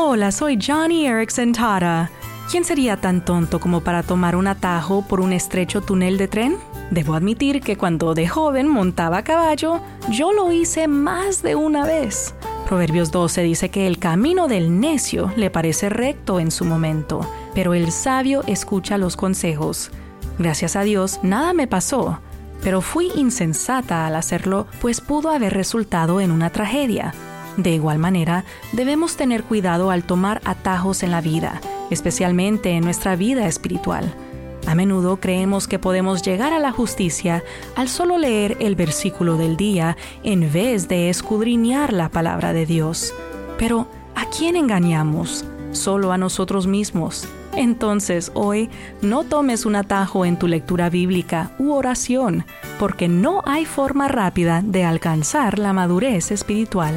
Hola, soy Johnny Erickson Tara. ¿Quién sería tan tonto como para tomar un atajo por un estrecho túnel de tren? Debo admitir que cuando de joven montaba a caballo, yo lo hice más de una vez. Proverbios 12 dice que el camino del necio le parece recto en su momento, pero el sabio escucha los consejos. Gracias a Dios, nada me pasó, pero fui insensata al hacerlo, pues pudo haber resultado en una tragedia. De igual manera, debemos tener cuidado al tomar atajos en la vida, especialmente en nuestra vida espiritual. A menudo creemos que podemos llegar a la justicia al solo leer el versículo del día en vez de escudriñar la palabra de Dios. Pero, ¿a quién engañamos? Solo a nosotros mismos. Entonces, hoy, no tomes un atajo en tu lectura bíblica u oración, porque no hay forma rápida de alcanzar la madurez espiritual.